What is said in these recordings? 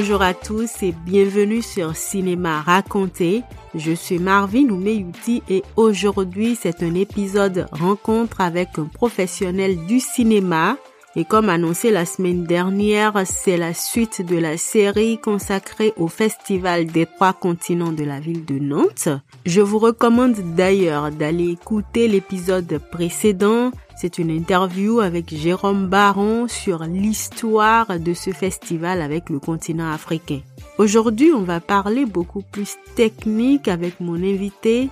Bonjour à tous et bienvenue sur Cinéma Raconté. Je suis Marvin Oumeyouti et aujourd'hui c'est un épisode rencontre avec un professionnel du cinéma. Et comme annoncé la semaine dernière, c'est la suite de la série consacrée au Festival des trois continents de la ville de Nantes. Je vous recommande d'ailleurs d'aller écouter l'épisode précédent c'est une interview avec Jérôme Baron sur l'histoire de ce festival avec le continent africain. Aujourd'hui, on va parler beaucoup plus technique avec mon invité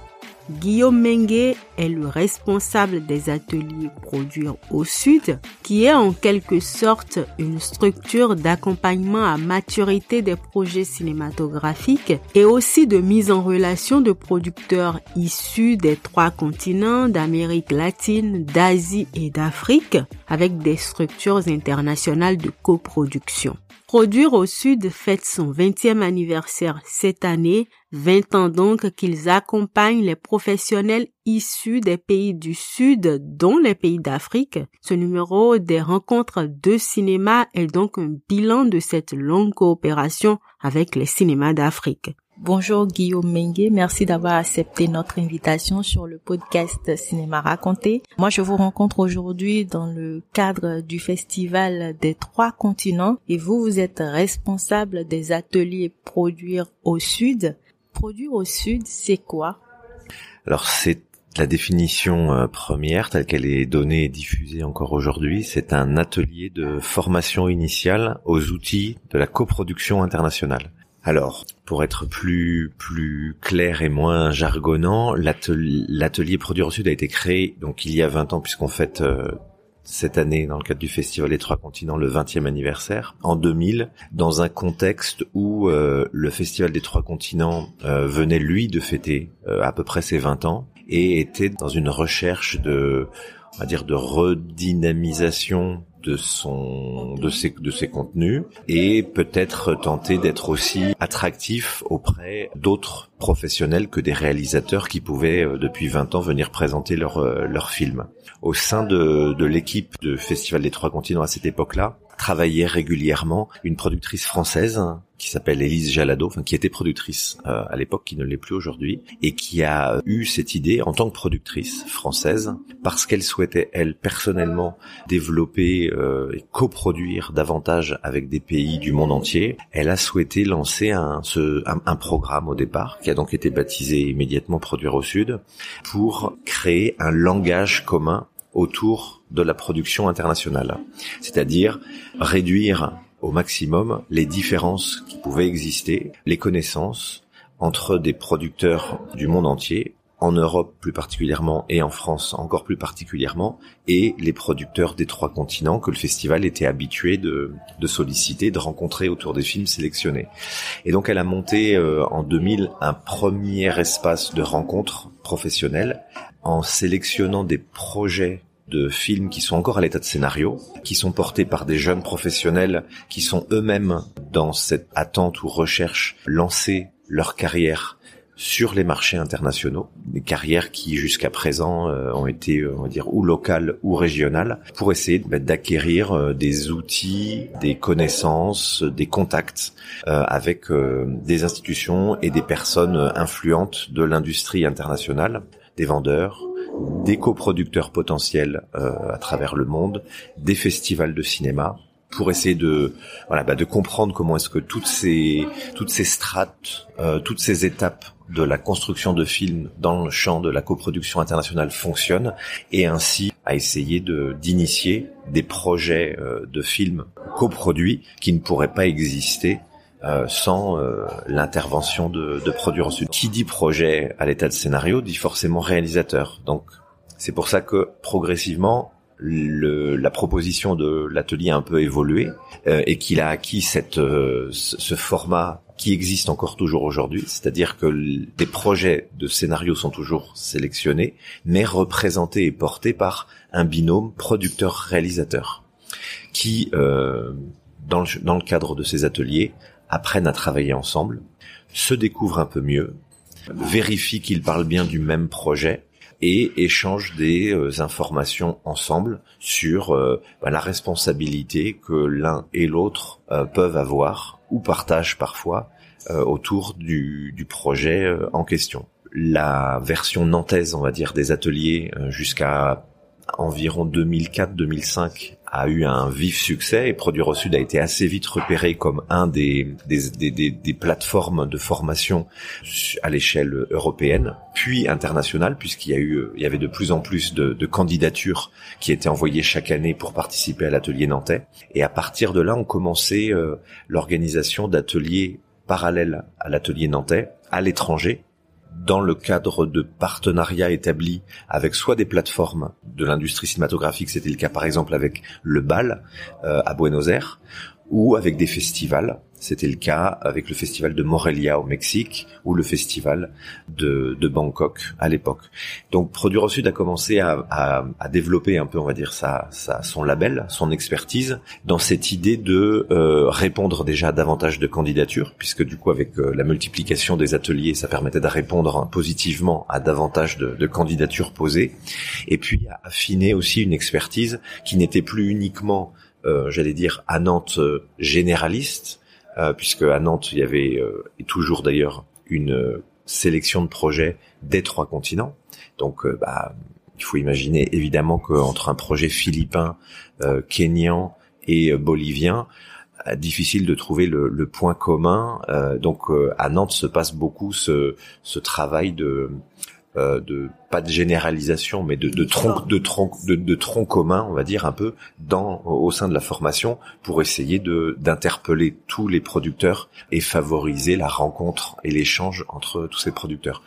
Guillaume Mengue est le responsable des ateliers Produire au Sud, qui est en quelque sorte une structure d'accompagnement à maturité des projets cinématographiques et aussi de mise en relation de producteurs issus des trois continents d'Amérique latine, d'Asie et d'Afrique avec des structures internationales de coproduction. Produire au Sud fête son 20e anniversaire cette année, 20 ans donc qu'ils accompagnent les professionnels issus des pays du Sud, dont les pays d'Afrique. Ce numéro des rencontres de cinéma est donc un bilan de cette longue coopération avec les cinémas d'Afrique. Bonjour Guillaume Mengue, merci d'avoir accepté notre invitation sur le podcast Cinéma Raconté. Moi, je vous rencontre aujourd'hui dans le cadre du festival des trois continents et vous, vous êtes responsable des ateliers Produire au Sud. Produire au Sud, c'est quoi? Alors, c'est la définition euh, première, telle qu'elle est donnée et diffusée encore aujourd'hui, c'est un atelier de formation initiale aux outils de la coproduction internationale. Alors, pour être plus plus clair et moins jargonnant, l'atelier Produire au Sud a été créé donc il y a 20 ans puisqu'on fête euh, cette année dans le cadre du Festival des Trois Continents le 20e anniversaire en 2000 dans un contexte où euh, le Festival des Trois Continents euh, venait lui de fêter à peu près ses 20 ans et était dans une recherche de on va dire de redynamisation de son de ses de ses contenus et peut-être tenter d'être aussi attractif auprès d'autres professionnels que des réalisateurs qui pouvaient euh, depuis 20 ans venir présenter leurs leur films. Au sein de, de l'équipe de Festival des Trois Continents à cette époque-là, travaillait régulièrement une productrice française qui s'appelle Élise Jalado, enfin qui était productrice euh, à l'époque, qui ne l'est plus aujourd'hui, et qui a eu cette idée en tant que productrice française parce qu'elle souhaitait elle personnellement développer euh, et coproduire davantage avec des pays du monde entier. Elle a souhaité lancer un, ce, un programme au départ qui a donc été baptisé immédiatement Produire au Sud pour créer un langage commun autour de la production internationale, c'est-à-dire réduire au maximum les différences qui pouvaient exister, les connaissances entre des producteurs du monde entier, en Europe plus particulièrement et en France encore plus particulièrement, et les producteurs des trois continents que le festival était habitué de, solliciter, de rencontrer autour des films sélectionnés. Et donc elle a monté euh, en 2000 un premier espace de rencontre professionnelle en sélectionnant des projets de films qui sont encore à l'état de scénario, qui sont portés par des jeunes professionnels qui sont eux-mêmes dans cette attente ou recherche lancer leur carrière sur les marchés internationaux, des carrières qui jusqu'à présent euh, ont été, euh, on va dire, ou locales ou régionales, pour essayer bah, d'acquérir euh, des outils, des connaissances, des contacts avec des institutions et des personnes influentes de l'industrie internationale, des vendeurs, des coproducteurs potentiels euh, à travers le monde, des festivals de cinéma, pour essayer de voilà bah, de comprendre comment est-ce que toutes ces toutes ces strates, euh, toutes ces étapes de la construction de films dans le champ de la coproduction internationale fonctionnent et ainsi à essayer de d'initier des projets euh, de films coproduits qui ne pourraient pas exister euh, sans euh, l'intervention de, de produire ensuite. Qui dit projet à l'état de scénario dit forcément réalisateur. Donc c'est pour ça que progressivement le, la proposition de l'atelier a un peu évolué euh, et qu'il a acquis cette, ce format qui existe encore toujours aujourd'hui, c'est-à-dire que des projets de scénario sont toujours sélectionnés, mais représentés et portés par un binôme producteur-réalisateur, qui, euh, dans, le, dans le cadre de ces ateliers, apprennent à travailler ensemble, se découvrent un peu mieux, vérifient qu'ils parlent bien du même projet et échangent des euh, informations ensemble sur euh, bah, la responsabilité que l'un et l'autre euh, peuvent avoir ou partage parfois autour du, du projet en question. La version nantaise, on va dire, des ateliers jusqu'à environ 2004-2005 a eu un vif succès et Produire au Sud a été assez vite repéré comme un des, des, des, des, plateformes de formation à l'échelle européenne, puis internationale, puisqu'il y a eu, il y avait de plus en plus de, de candidatures qui étaient envoyées chaque année pour participer à l'atelier nantais. Et à partir de là, on commençait euh, l'organisation d'ateliers parallèles à l'atelier nantais à l'étranger dans le cadre de partenariats établis avec soit des plateformes de l'industrie cinématographique, c'était le cas par exemple avec le BAL euh, à Buenos Aires, ou avec des festivals. C'était le cas avec le festival de Morelia au Mexique ou le festival de, de Bangkok à l'époque. Donc Produire au Sud a commencé à, à, à, développer un peu, on va dire, sa, sa, son label, son expertise dans cette idée de euh, répondre déjà à davantage de candidatures, puisque du coup avec euh, la multiplication des ateliers, ça permettait de répondre positivement à davantage de, de candidatures posées, et puis à affiner aussi une expertise qui n'était plus uniquement euh, j'allais dire à Nantes euh, généraliste, puisque à Nantes il y avait et toujours d'ailleurs une sélection de projets des trois continents. Donc bah, il faut imaginer évidemment qu'entre un projet philippin, kényan et bolivien, difficile de trouver le, le point commun. donc à Nantes se passe beaucoup ce, ce travail de euh, de pas de généralisation, mais de, de tronc, de tronc, de, de tronc commun, on va dire un peu dans au sein de la formation pour essayer de d'interpeller tous les producteurs et favoriser la rencontre et l'échange entre tous ces producteurs.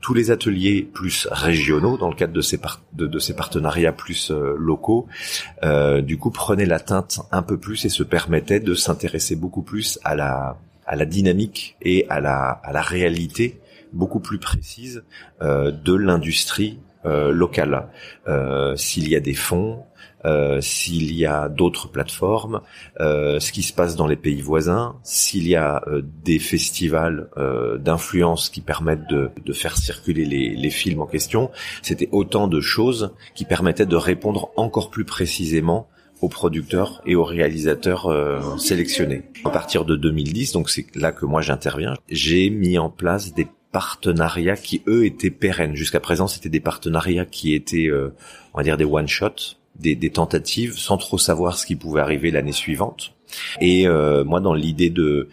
Tous les ateliers plus régionaux, dans le cadre de ces de, de, ces partenariats plus euh, locaux, euh, du coup prenaient la teinte un peu plus et se permettaient de s'intéresser beaucoup plus à la à la dynamique et à la à la réalité beaucoup plus précise euh, de l'industrie euh, locale. Euh, s'il y a des fonds, s'il y a d'autres plateformes, ce qui se passe dans les pays voisins, s'il y a des festivals d'influence qui permettent de, de faire circuler les, les, films en question, c'était autant de choses qui permettaient de répondre encore plus précisément aux producteurs et aux réalisateurs sélectionnés. À partir de 2010, donc c'est là que moi j'interviens, j'ai mis en place des partenariats qui eux étaient pérennes. Jusqu'à présent, c'était des partenariats qui étaient, euh, on va dire, des one shot, des, des, tentatives, sans trop savoir ce qui pouvait arriver l'année suivante. Et euh, moi, dans l'idée de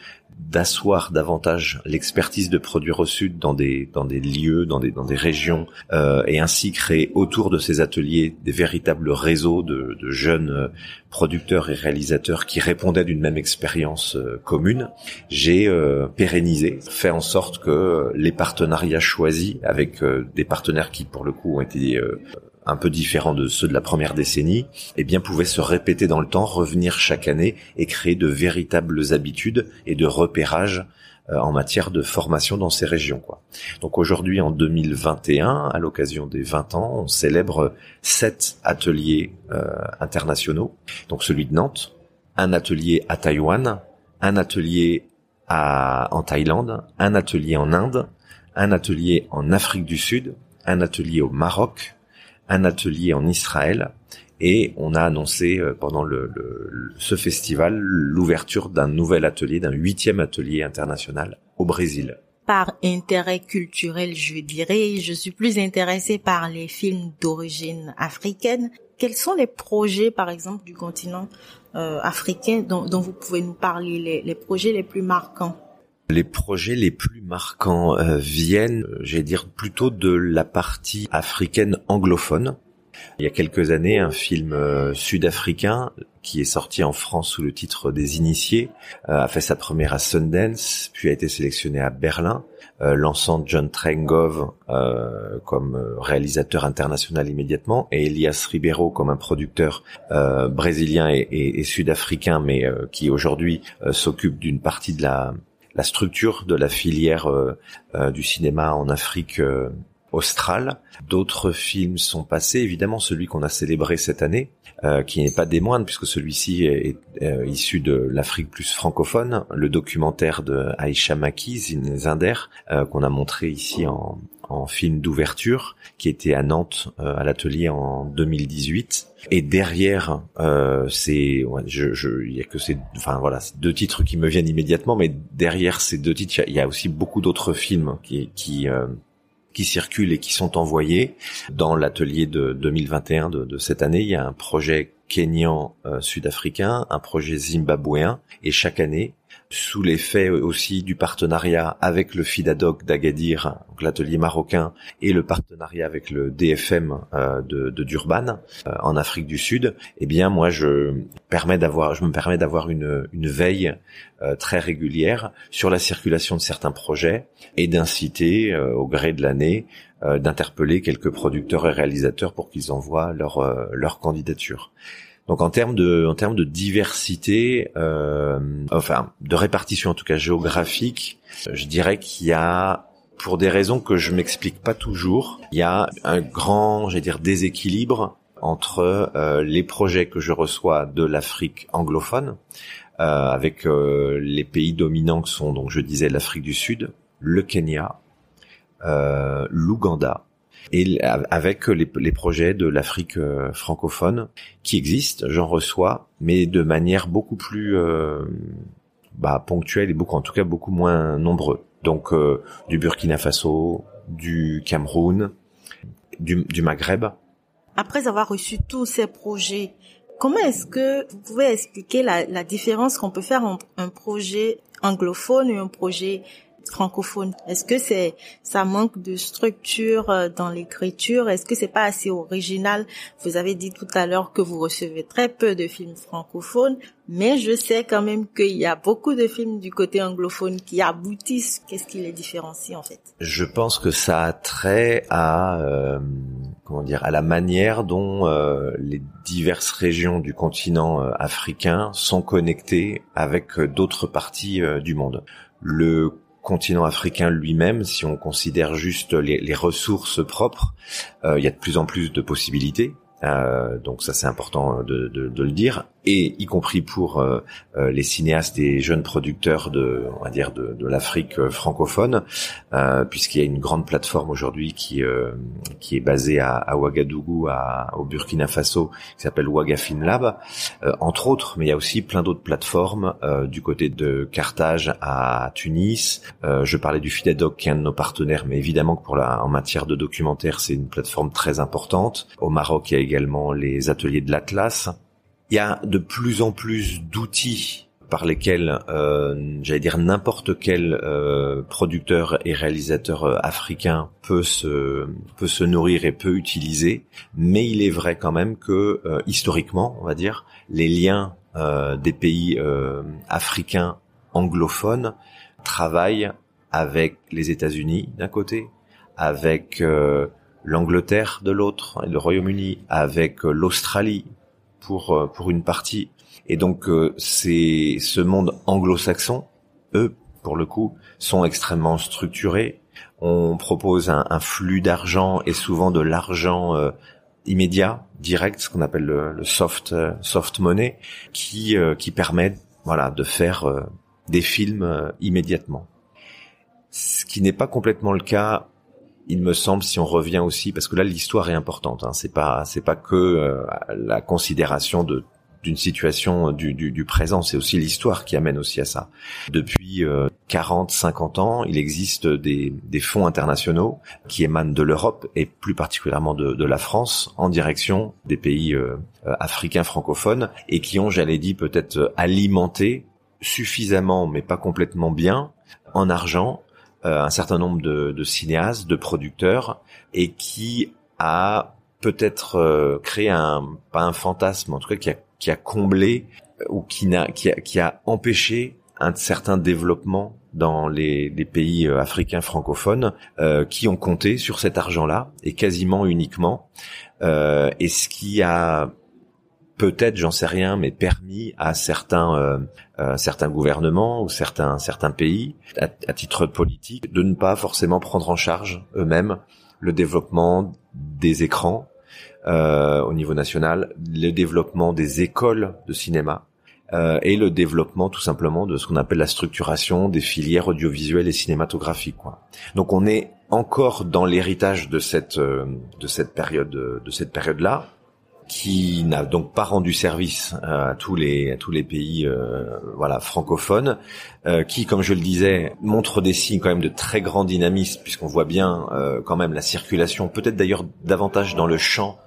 d'asseoir davantage l'expertise de produire au sud dans des dans des lieux, dans des dans des régions, euh, et ainsi créer autour de ces ateliers des véritables réseaux de, de jeunes euh, producteurs et réalisateurs qui répondaient d'une même expérience euh, commune. J'ai pérennisé, fait en sorte que les partenariats choisis avec des partenaires qui pour le coup ont été un peu différents de ceux de la première décennie, eh bien pouvaient se répéter dans le temps, revenir chaque année et créer de véritables habitudes et de repérages euh, en matière de formation dans ces régions. Quoi. Donc aujourd'hui, en 2021, à l'occasion des 20 ans, on célèbre sept ateliers euh, internationaux. Donc celui de Nantes, un atelier à Taïwan, un atelier à, en Thaïlande, un atelier en Inde, un atelier en Afrique du Sud, un atelier au Maroc, un atelier en Israël et on a annoncé euh, pendant ce festival l'ouverture d'un nouvel atelier, d'un huitième atelier international au Brésil. Par intérêt culturel, je dirais, je suis plus intéressée par les films d'origine africaine. Quels sont les projets, par exemple, du continent euh, africain dont, dont, vous pouvez nous parler, les projets les plus marquants? Les projets les plus marquants euh, viennent, euh, j'allais dire, plutôt de la partie africaine anglophone. Il y a quelques années, un film euh, sud-africain qui est sorti en France sous le titre des Initiés a fait sa première à Sundance, puis a été sélectionné à Berlin, lançant John Trengove comme réalisateur international immédiatement et Elias Ribeiro comme un producteur brésilien et, et sud-africain, mais qui aujourd'hui s'occupe d'une partie de la la structure de la filière euh, euh, du cinéma en Afrique euh, australe. D'autres films sont passés, évidemment celui qu'on a célébré cette année, qui n'est pas des moindres puisque celui-ci est, issu de l'Afrique plus francophone, le documentaire de Aisha Maki, Zinder, qu'on a montré ici en, en film d'ouverture qui était à Nantes à l'atelier en 2018. Et derrière, euh, c'est, je, je, il y a que ces, enfin voilà, deux titres qui me viennent immédiatement, mais derrière ces deux titres, il y a, aussi beaucoup d'autres films qui, qui qui circulent et qui sont envoyés. Dans l'atelier de 2021 de, de, cette année, il y a un projet kényan sud-africain, un projet zimbabwéen, et chaque année, sous l'effet aussi du partenariat avec le FIDADOC d'Agadir, l'atelier marocain, et le partenariat avec le DFM euh, de, Durban euh, en Afrique du Sud, eh bien moi je me permets d'avoir une, une veille euh, très régulière sur la circulation de certains projets et d'inciter au gré de l'année d'interpeller quelques producteurs et réalisateurs pour qu'ils envoient leur leur candidature. Donc en termes de en termes de diversité, euh, enfin de répartition en tout cas géographique, je dirais qu'il y a pour des raisons que je m'explique pas toujours, il y a un grand, j'allais dire déséquilibre entre euh, les projets que je reçois de l'Afrique anglophone, euh, avec euh, les pays dominants que sont donc je disais l'Afrique du Sud, le Kenya, euh, l'Ouganda et avec les, projets de l'Afrique euh, francophone qui existent, j'en reçois, mais de manière beaucoup plus euh, bah, ponctuelle et beaucoup, en tout cas, beaucoup moins nombreux. Donc euh, du Burkina Faso, du Cameroun, du, Maghreb. Après avoir reçu tous ces projets, comment est-ce que vous pouvez expliquer la différence qu'on peut faire entre un projet anglophone et un projet francophone Est-ce que c'est ça manque de structure euh, dans l'écriture? Est-ce que c'est pas assez original? Vous avez dit tout à l'heure que vous recevez très peu de films francophones, mais je sais quand même qu'il y a beaucoup de films du côté anglophone qui aboutissent. Qu'est-ce qui les différencie en fait? Je pense que ça a trait à euh, comment dire à la manière dont euh, les diverses régions du continent africain sont connectées avec d'autres parties du monde. Le continent africain lui-même, si on considère juste les, ressources propres, euh, il y a de plus en plus de possibilités. Euh, donc ça c'est important de, de, le dire et y compris pour euh, euh, les cinéastes et jeunes producteurs de, on va dire de, de l'Afrique euh, francophone, euh, puisqu'il y a une grande plateforme aujourd'hui qui qui est basée à, à Ouagadougou, à, au Burkina Faso, qui s'appelle Ouagafin Lab, entre autres, mais il y a aussi plein d'autres plateformes du côté de Carthage à Tunis. je parlais du FIDADOC qui est un de nos partenaires, mais évidemment que pour la en matière de documentaire, c'est une plateforme très importante. Au Maroc, il y a également les ateliers de l'Atlas il y a de plus en plus d'outils par lesquels, euh, j'allais dire, n'importe quel euh, producteur et réalisateur euh, africain peut se peut se nourrir et peut utiliser. Mais il est vrai quand même que euh, historiquement, on va dire, les liens des pays africains anglophones travaillent avec les États-Unis d'un côté, avec l'Angleterre de l'autre, le Royaume-Uni, avec l'Australie pour euh, pour une partie. Et donc euh, c'est ce monde anglo-saxon, eux pour le coup, sont extrêmement structurés. On propose un, un flux d'argent et souvent de l'argent euh, immédiat, direct, ce qu'on appelle le, soft soft money, qui qui permet voilà de faire des films immédiatement. Ce qui n'est pas complètement le cas il me semble, si on revient aussi, parce que là l'histoire est importante. Hein, c'est pas c'est pas que euh, la considération de d'une situation du, du, du présent, c'est aussi l'histoire qui amène aussi à ça. Depuis 40, euh, 50 ans, il existe des, des fonds internationaux qui émanent de l'Europe et plus particulièrement de, de, la France en direction des pays euh, africains francophones et qui ont, j'allais dire, peut-être alimenté suffisamment, mais pas complètement bien, en argent, euh, un certain nombre de, de, cinéastes, de producteurs, et qui a peut-être euh, créé un pas un fantasme, en tout cas qui a, qui a comblé euh, ou qui n'a qui a, qui a empêché un certain développement dans les, les pays africains francophones euh, qui ont compté sur cet argent-là et quasiment uniquement. Euh, et ce qui a peut-être, j'en sais rien, mais permis à certains euh, euh, certains gouvernements ou certains certains pays, à, titre politique, de ne pas forcément prendre en charge eux-mêmes le développement des écrans euh, au niveau national, le développement des écoles de cinéma et le développement tout simplement de ce qu'on appelle la structuration des filières audiovisuelles et cinématographiques. Quoi. Donc on est encore dans l'héritage de cette de cette période de cette période là qui n'a donc pas rendu service à tous les à tous les pays voilà francophones qui comme je le disais montre des signes quand même de très grand dynamisme puisqu'on voit bien quand même la circulation peut-être d'ailleurs davantage dans le champ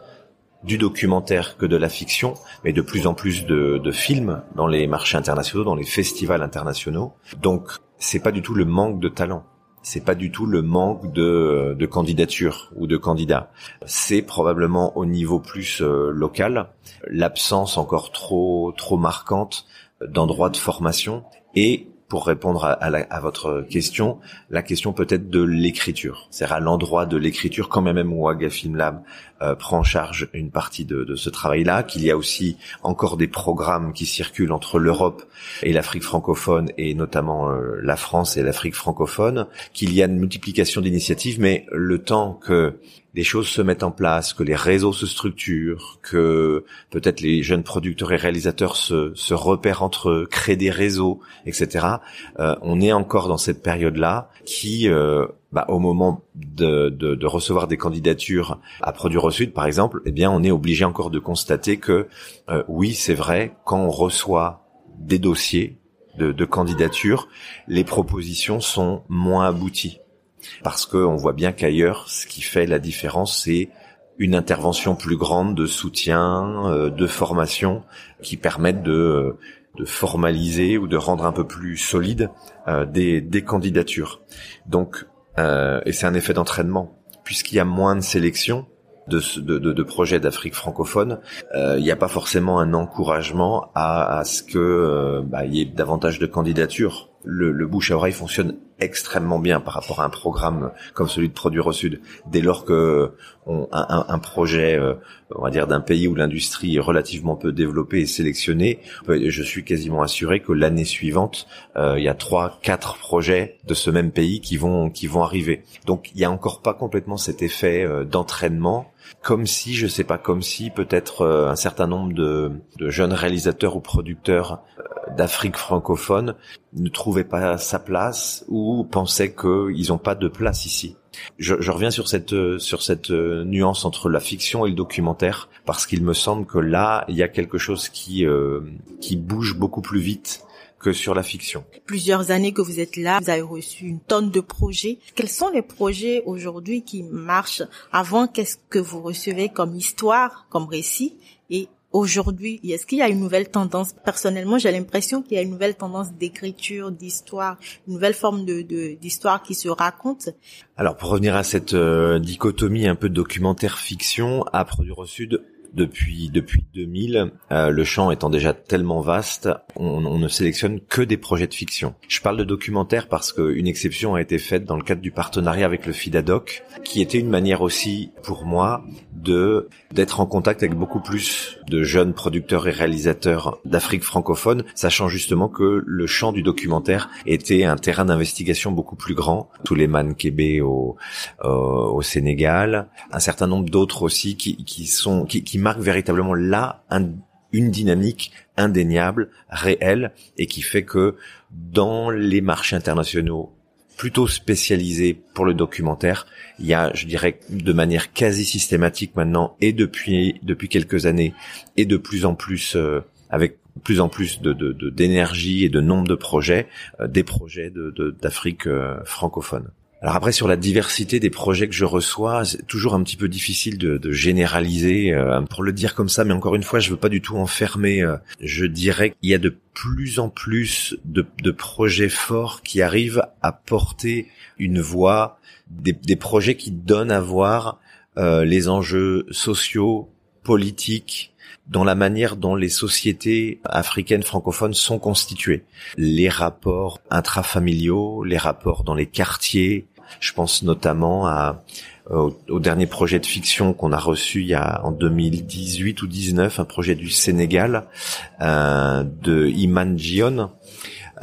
du documentaire que de la fiction, mais de plus en plus de, de films dans les marchés internationaux, dans les festivals internationaux. Donc, c'est pas du tout le manque de talent. C'est pas du tout le manque de, de candidatures ou de candidats. C'est probablement au niveau plus euh, local l'absence encore trop trop marquante d'endroits de formation et pour répondre à, votre question, la question peut-être de l'écriture. C'est-à-dire à, l'endroit de l'écriture, quand même Aga Film Lab euh, prend en charge une partie de, ce travail-là, qu'il y a aussi encore des programmes qui circulent entre l'Europe et l'Afrique francophone, et notamment euh, la France et l'Afrique francophone, qu'il y a une multiplication d'initiatives, mais le temps que les choses se mettent en place, que les réseaux se structurent, que peut-être les jeunes producteurs et réalisateurs se, se repèrent entre eux, créent des réseaux, etc. Euh, on est encore dans cette période-là qui, euh, bah, au moment de, de, de, recevoir des candidatures à Produire au Sud, par exemple, eh bien, on est obligé encore de constater que euh, oui, c'est vrai, quand on reçoit des dossiers de, de candidature, les propositions sont moins abouties parce qu'on voit bien qu'ailleurs, ce qui fait la différence, c'est une intervention plus grande de soutien, euh, de formation, qui permettent de, de formaliser ou de rendre un peu plus solide euh, des, des candidatures. Donc, et c'est un effet d'entraînement, puisqu'il y a moins de sélection, de, projets d'Afrique francophone, il n'y a pas forcément un encouragement à, ce que bah, y ait davantage de candidatures. Le, le bouche à oreille fonctionne extrêmement bien par rapport à un programme comme celui de Produire au Sud. Dès lors que on, un, un, projet, euh, on va dire d'un pays où l'industrie est relativement peu développée et sélectionnée, je suis quasiment assuré que l'année suivante, euh, il y a trois, quatre projets de ce même pays qui vont qui vont arriver. Donc il y a encore pas complètement cet effet euh, d'entraînement comme si, je sais pas, comme si peut-être euh, un certain nombre de, de, jeunes réalisateurs ou producteurs euh, d'Afrique francophone ne trouvaient pas sa place ou pensaient qu'ils n'ont pas de place ici. Je, je, reviens sur cette euh, sur cette nuance entre la fiction et le documentaire parce qu'il me semble que là il y a quelque chose qui qui bouge beaucoup plus vite que sur la fiction. Plusieurs années que vous êtes là, vous avez reçu une tonne de projets. Quels sont les projets aujourd'hui qui marchent Avant, qu'est-ce que vous recevez comme histoire, comme récit? Et aujourd'hui, est-ce qu'il y a une nouvelle tendance? Personnellement, j'ai l'impression qu'il y a une nouvelle tendance d'écriture, d'histoire, une nouvelle forme de d'histoire qui se raconte. Alors, pour revenir à cette euh, dichotomie un peu documentaire-fiction, à Produire au Sud, depuis depuis 2000, euh, le champ étant déjà tellement vaste, on, on, ne sélectionne que des projets de fiction. Je parle de documentaire parce qu'une exception a été faite dans le cadre du partenariat avec le FIDADOC, qui était une manière aussi pour moi de d'être en contact avec beaucoup plus de jeunes producteurs et réalisateurs d'Afrique francophone, sachant justement que le champ du documentaire était un terrain d'investigation beaucoup plus grand. Les Kébé au, au Sénégal, un certain nombre d'autres aussi qui, qui sont qui, qui marquent véritablement là une dynamique indéniable, réelle, et qui fait que dans les marchés internationaux plutôt spécialisés pour le documentaire, il y a, je dirais, de manière quasi systématique maintenant, et depuis depuis quelques années, et de plus en plus euh, avec plus en plus de d'énergie et de nombre de projets, euh, des projets d'Afrique euh, francophone. Alors après sur la diversité des projets que je reçois, c'est toujours un petit peu difficile de, de généraliser euh, pour le dire comme ça, mais encore une fois, je veux pas du tout enfermer. Euh, je dirais qu'il y a de plus en plus de, de, projets forts qui arrivent à porter une voix, des, des projets qui donnent à voir euh, les enjeux sociaux, politiques, dans la manière dont les sociétés africaines francophones sont constituées. Les rapports intrafamiliaux, les rapports dans les quartiers, je pense notamment à, euh, au, dernier projet de fiction qu'on a reçu il y a en 2018 ou 19, un projet du Sénégal euh, de Iman Gion.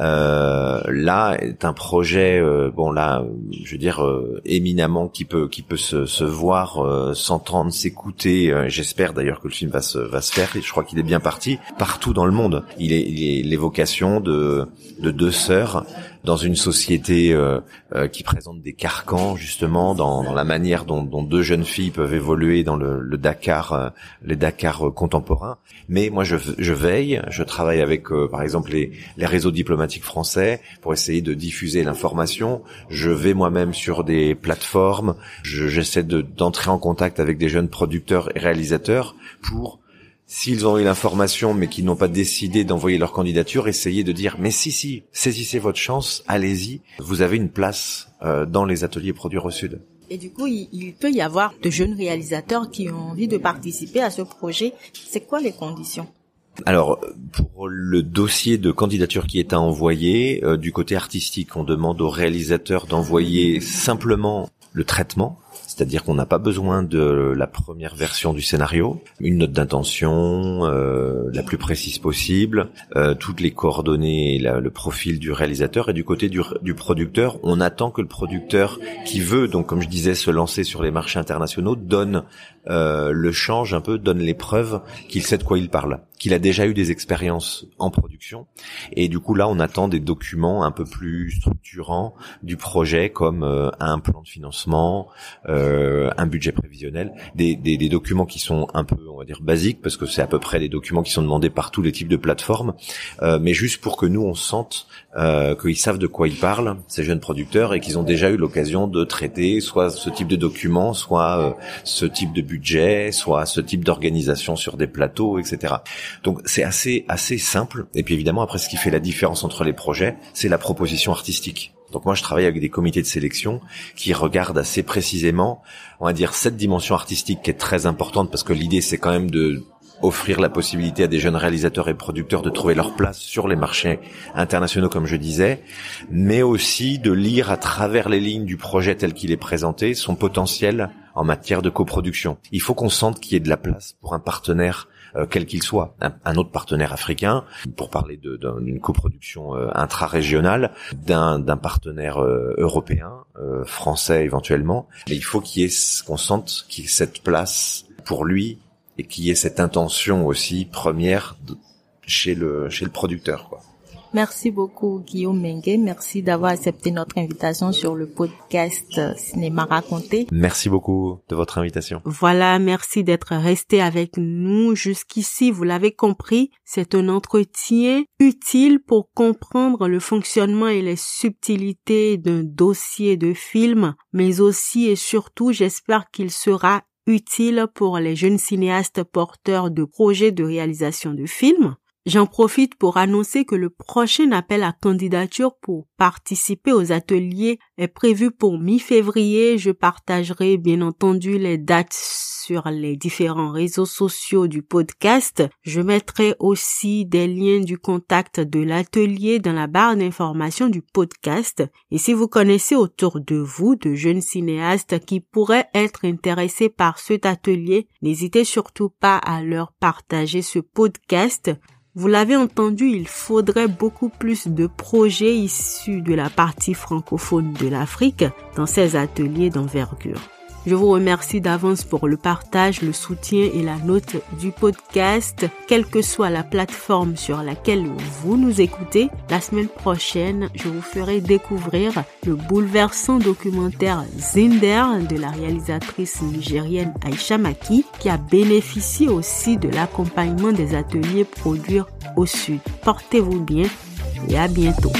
Euh, là est un projet euh, bon là je veux dire euh, éminemment qui peut qui peut se, se voir s'entendre s'écouter. J'espère d'ailleurs que le film va se va se faire. Et je crois qu'il est bien parti partout dans le monde. Il est l'évocation de de deux sœurs dans une société euh, euh, qui présente des carcans justement dans, dans la manière dont, dont, deux jeunes filles peuvent évoluer dans le, le Dakar, euh, les Dakar contemporains. Mais moi, je, je veille, je travaille avec par exemple les, les réseaux diplomatiques français pour essayer de diffuser l'information. Je vais moi-même sur des plateformes, j'essaie de d'entrer en contact avec des jeunes producteurs et réalisateurs pour s'ils ont eu l'information mais qu'ils n'ont pas décidé d'envoyer leur candidature, essayez de dire mais si si, saisissez votre chance, allez-y, vous avez une place euh, dans les ateliers Produire au Sud. Et du coup, il, peut y avoir de jeunes réalisateurs qui ont envie de participer à ce projet. C'est quoi les conditions? Alors, pour le dossier de candidature qui est à envoyer, euh, du côté artistique, on demande aux réalisateurs d'envoyer simplement le traitement, c'est-à-dire qu'on n'a pas besoin de la première version du scénario, une note d'intention euh, la plus précise possible, euh, toutes les coordonnées, le profil du réalisateur et du côté du, du, producteur, on attend que le producteur qui veut, donc comme je disais, se lancer sur les marchés internationaux, donne euh, le change un peu, donne les preuves qu'il sait de quoi il parle, qu'il a déjà eu des expériences en production. Et du coup là, on attend des documents un peu plus structurants du projet, comme euh, un plan de financement, euh, un budget prévisionnel, des, des, des, documents qui sont un peu, on va dire, basiques, parce que c'est à peu près les documents qui sont demandés par tous les types de plateformes, mais juste pour que nous on sente qu'ils savent de quoi ils parlent, ces jeunes producteurs, et qu'ils ont déjà eu l'occasion de traiter soit ce type de documents, soit ce type de budget, soit ce type d'organisation sur des plateaux, etc. Donc c'est assez assez simple. Et puis évidemment après ce qui fait la différence entre les projets, c'est la proposition artistique. Donc moi je travaille avec des comités de sélection qui regardent assez précisément, on va dire cette dimension artistique qui est très importante parce que l'idée c'est quand même de offrir la possibilité à des jeunes réalisateurs et producteurs de trouver leur place sur les marchés internationaux, comme je disais, mais aussi de lire à travers les lignes du projet tel qu'il est présenté son potentiel en matière de coproduction. Il faut qu'on sente qu'il y ait de la place pour un partenaire euh, quel qu'il soit, un, autre partenaire africain, pour parler d'une coproduction euh, intra-régionale, d'un partenaire euh, européen, français éventuellement. Mais il faut qu'il qu'on sente qu'il y ait cette place pour lui et qu'il y ait cette intention aussi première chez le chez le producteur quoi. Merci beaucoup Guillaume Mengue, merci d'avoir accepté notre invitation sur le podcast Cinéma raconté. Merci beaucoup de votre invitation. Voilà, merci d'être resté avec nous jusqu'ici. Vous l'avez compris, c'est un entretien utile pour comprendre le fonctionnement et les subtilités d'un dossier de film, mais aussi et surtout, j'espère qu'il sera utile pour les jeunes cinéastes porteurs de projets de réalisation de films. J'en profite pour annoncer que le prochain appel à candidature pour participer aux ateliers est prévu pour mi-février. Je partagerai bien entendu les dates sur les différents réseaux sociaux du podcast. Je mettrai aussi des liens du contact de l'atelier dans la barre d'information du podcast. Et si vous connaissez autour de vous de jeunes cinéastes qui pourraient être intéressés par cet atelier, n'hésitez surtout pas à leur partager ce podcast. Vous l'avez entendu, il faudrait beaucoup plus de projets issus de la partie francophone de l'Afrique dans ces ateliers d'envergure. Je vous remercie d'avance pour le partage, le soutien et la note du podcast, quelle que soit la plateforme sur laquelle vous nous écoutez. La semaine prochaine, je vous ferai découvrir le bouleversant documentaire Zinder de la réalisatrice nigérienne Aisha Maki, qui a bénéficié aussi de l'accompagnement des ateliers Produire au Sud. Portez-vous bien et à bientôt.